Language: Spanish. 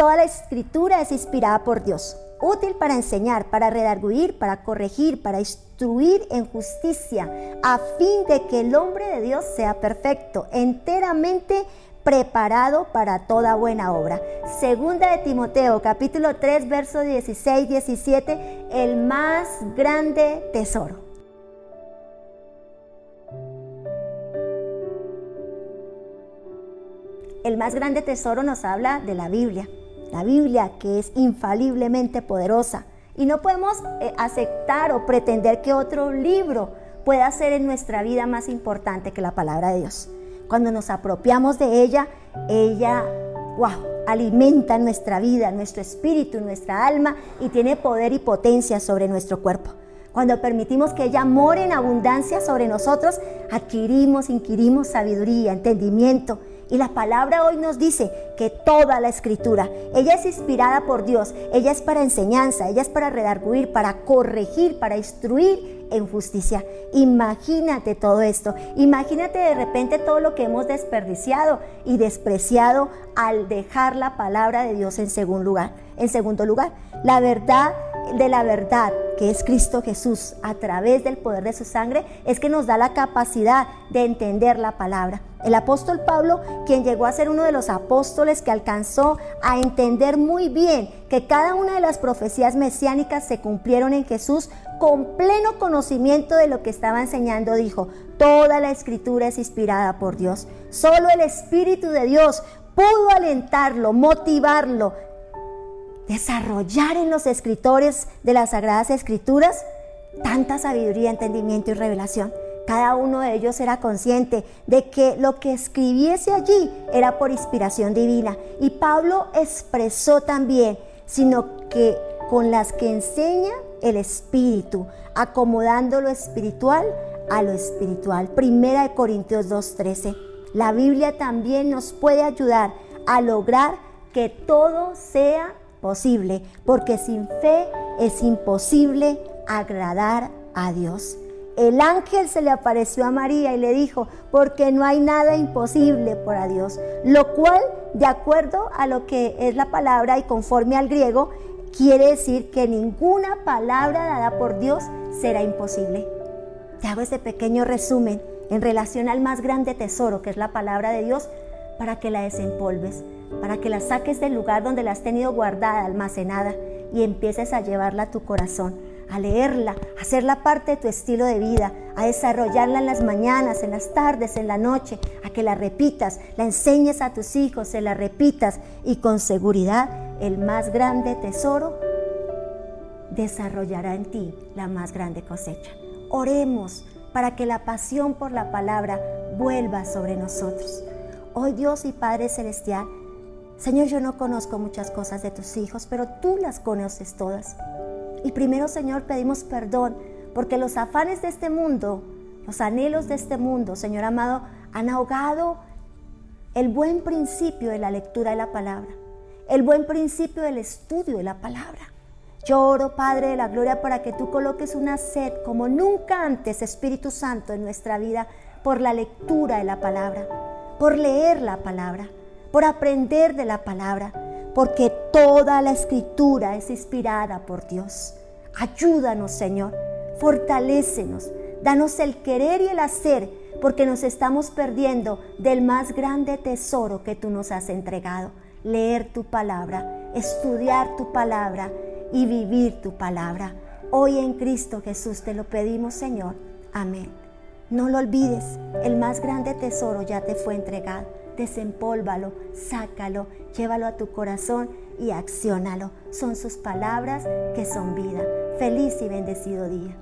Toda la escritura es inspirada por Dios, útil para enseñar, para redarguir, para corregir, para instruir en justicia, a fin de que el hombre de Dios sea perfecto, enteramente preparado para toda buena obra. Segunda de Timoteo, capítulo 3, verso 16, 17, el más grande tesoro. El más grande tesoro nos habla de la Biblia, la Biblia que es infaliblemente poderosa. Y no podemos eh, aceptar o pretender que otro libro pueda ser en nuestra vida más importante que la palabra de Dios. Cuando nos apropiamos de ella, ella, wow, alimenta nuestra vida, nuestro espíritu, nuestra alma y tiene poder y potencia sobre nuestro cuerpo. Cuando permitimos que ella more en abundancia sobre nosotros, adquirimos, inquirimos sabiduría, entendimiento y la palabra hoy nos dice que toda la escritura, ella es inspirada por Dios, ella es para enseñanza, ella es para redarguir, para corregir, para instruir en justicia. Imagínate todo esto, imagínate de repente todo lo que hemos desperdiciado y despreciado al dejar la palabra de Dios en segundo lugar. En segundo lugar, la verdad de la verdad, que es Cristo Jesús, a través del poder de su sangre, es que nos da la capacidad de entender la palabra. El apóstol Pablo, quien llegó a ser uno de los apóstoles que alcanzó a entender muy bien que cada una de las profecías mesiánicas se cumplieron en Jesús, con pleno conocimiento de lo que estaba enseñando, dijo, toda la escritura es inspirada por Dios. Solo el Espíritu de Dios pudo alentarlo, motivarlo, desarrollar en los escritores de las Sagradas Escrituras tanta sabiduría, entendimiento y revelación. Cada uno de ellos era consciente de que lo que escribiese allí era por inspiración divina. Y Pablo expresó también, sino que con las que enseña el Espíritu, acomodando lo espiritual a lo espiritual. Primera de Corintios 2.13. La Biblia también nos puede ayudar a lograr que todo sea posible, porque sin fe es imposible agradar a Dios. El ángel se le apareció a María y le dijo, porque no hay nada imposible para Dios, lo cual, de acuerdo a lo que es la palabra y conforme al griego, quiere decir que ninguna palabra dada por Dios será imposible. Te hago este pequeño resumen en relación al más grande tesoro que es la palabra de Dios para que la desempolves para que la saques del lugar donde la has tenido guardada, almacenada, y empieces a llevarla a tu corazón, a leerla, a hacerla parte de tu estilo de vida, a desarrollarla en las mañanas, en las tardes, en la noche, a que la repitas, la enseñes a tus hijos, se la repitas y con seguridad el más grande tesoro desarrollará en ti la más grande cosecha. Oremos para que la pasión por la palabra vuelva sobre nosotros. Hoy Dios y Padre Celestial, Señor, yo no conozco muchas cosas de tus hijos, pero tú las conoces todas. Y primero, Señor, pedimos perdón porque los afanes de este mundo, los anhelos de este mundo, Señor amado, han ahogado el buen principio de la lectura de la palabra, el buen principio del estudio de la palabra. Yo oro, Padre de la Gloria, para que tú coloques una sed como nunca antes, Espíritu Santo, en nuestra vida por la lectura de la palabra, por leer la palabra por aprender de la palabra, porque toda la escritura es inspirada por Dios. Ayúdanos, Señor, fortalécenos, danos el querer y el hacer, porque nos estamos perdiendo del más grande tesoro que tú nos has entregado, leer tu palabra, estudiar tu palabra y vivir tu palabra. Hoy en Cristo Jesús te lo pedimos, Señor. Amén. No lo olvides, el más grande tesoro ya te fue entregado desempólvalo, sácalo, llévalo a tu corazón y acciónalo. Son sus palabras que son vida. Feliz y bendecido día.